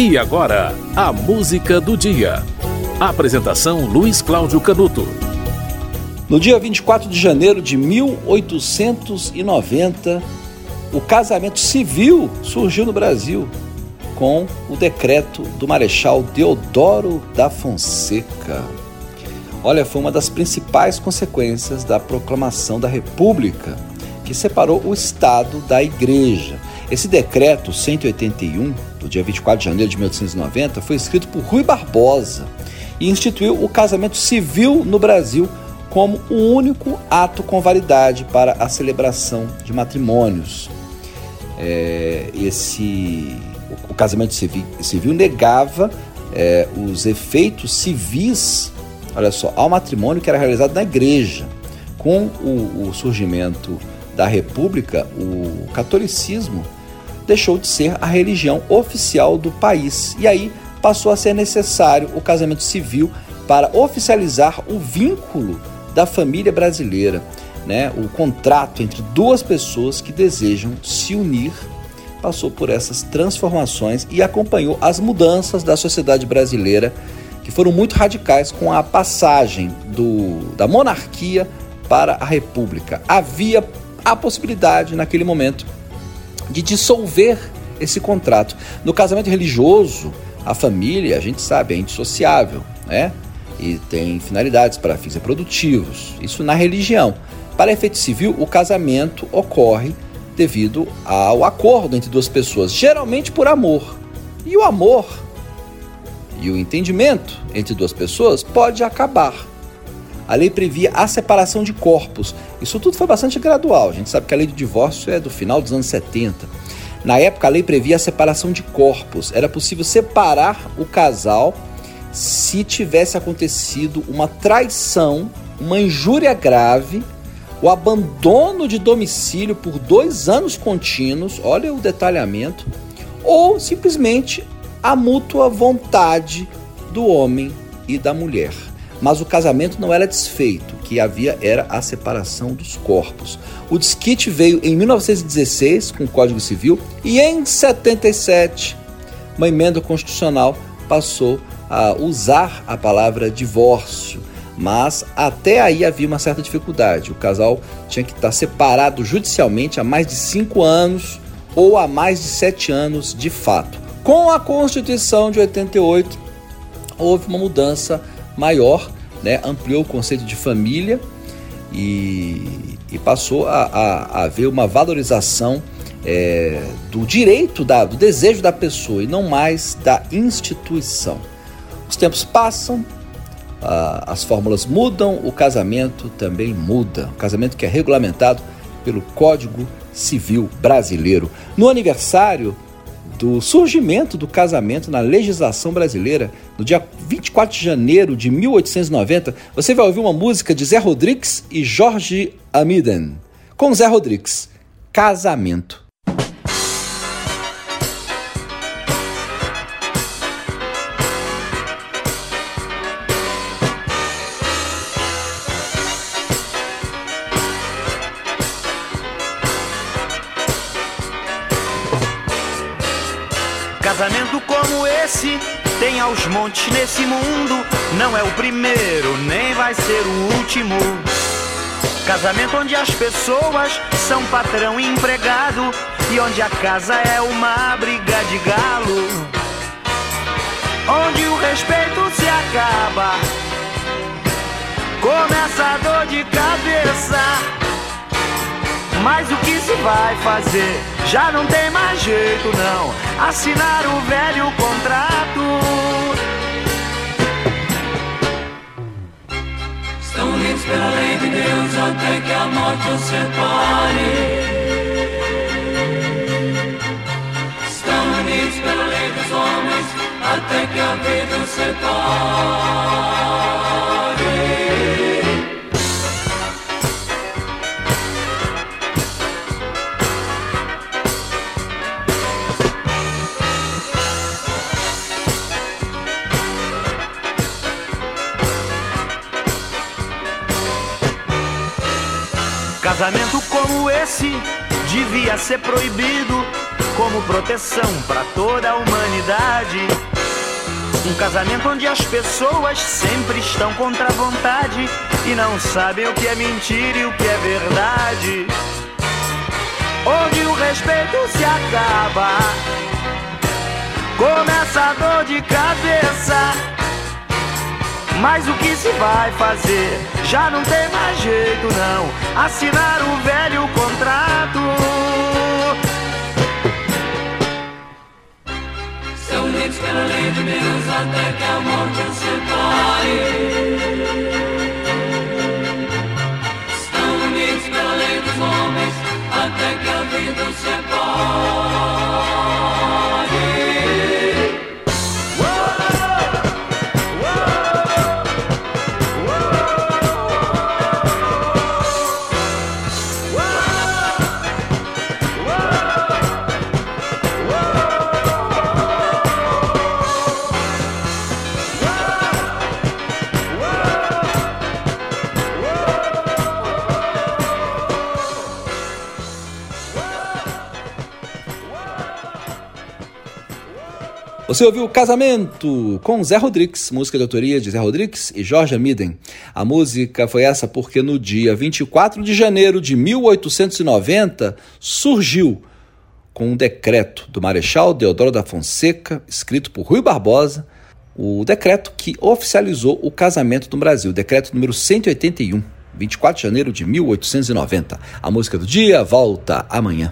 E agora, a música do dia. Apresentação Luiz Cláudio Canuto. No dia 24 de janeiro de 1890, o casamento civil surgiu no Brasil com o decreto do Marechal Deodoro da Fonseca. Olha, foi uma das principais consequências da proclamação da República, que separou o Estado da Igreja. Esse decreto 181 do dia 24 de janeiro de 1890, foi escrito por Rui Barbosa e instituiu o casamento civil no Brasil como o único ato com validade para a celebração de matrimônios. É, esse o, o casamento civil, civil negava é, os efeitos civis, olha só, ao matrimônio que era realizado na igreja. Com o, o surgimento da República, o catolicismo deixou de ser a religião oficial do país. E aí passou a ser necessário o casamento civil para oficializar o vínculo da família brasileira, né? O contrato entre duas pessoas que desejam se unir passou por essas transformações e acompanhou as mudanças da sociedade brasileira que foram muito radicais com a passagem do, da monarquia para a república. Havia a possibilidade naquele momento de dissolver esse contrato. No casamento religioso, a família, a gente sabe, é indissociável, né? E tem finalidades para fins reprodutivos. Isso na religião. Para efeito civil, o casamento ocorre devido ao acordo entre duas pessoas, geralmente por amor. E o amor e o entendimento entre duas pessoas pode acabar. A lei previa a separação de corpos. Isso tudo foi bastante gradual. A gente sabe que a lei do divórcio é do final dos anos 70. Na época, a lei previa a separação de corpos. Era possível separar o casal se tivesse acontecido uma traição, uma injúria grave, o abandono de domicílio por dois anos contínuos olha o detalhamento ou simplesmente a mútua vontade do homem e da mulher mas o casamento não era desfeito, o que havia era a separação dos corpos. O desquite veio em 1916 com o Código Civil e em 77 uma emenda constitucional passou a usar a palavra divórcio, mas até aí havia uma certa dificuldade. O casal tinha que estar separado judicialmente há mais de cinco anos ou há mais de sete anos de fato. Com a Constituição de 88 houve uma mudança maior, né? ampliou o conceito de família e, e passou a, a, a, haver uma valorização é, do direito, da, do desejo da pessoa e não mais da instituição. Os tempos passam, a, as fórmulas mudam, o casamento também muda. O casamento que é regulamentado pelo Código Civil Brasileiro. No aniversário do surgimento do casamento na legislação brasileira, no dia 24 de janeiro de 1890, você vai ouvir uma música de Zé Rodrigues e Jorge Amiden. Com Zé Rodrigues, Casamento. Casamento como esse tem aos montes nesse mundo. Não é o primeiro, nem vai ser o último. Casamento onde as pessoas são patrão e empregado. E onde a casa é uma briga de galo. Onde o respeito se acaba. Começa a dor de cabeça. Mas o que se vai fazer? Já não tem mais jeito não. Assinar o velho contrato. Estão unidos pela lei de Deus até que a morte os separe. Estão unidos pela lei dos homens até que a vida os separe. Casamento como esse devia ser proibido. como proteção para toda a humanidade. Um casamento onde as pessoas sempre estão contra a vontade e não sabem o que é mentira e o que é verdade. Onde o respeito se acaba, começa a dor de cabeça. Mas o que se vai fazer? Já não tem mais jeito não. Assinar o velho contrato. São unidos pela lei de Deus até que a morte os separe. Estão unidos pela lei dos homens até que a vida separe. Você ouviu Casamento com Zé Rodrigues, música de autoria de Zé Rodrigues e Jorge Amiden. A música foi essa porque no dia 24 de janeiro de 1890 surgiu com um decreto do Marechal Deodoro da Fonseca, escrito por Rui Barbosa, o decreto que oficializou o casamento no Brasil, decreto número 181, 24 de janeiro de 1890. A música do dia volta amanhã.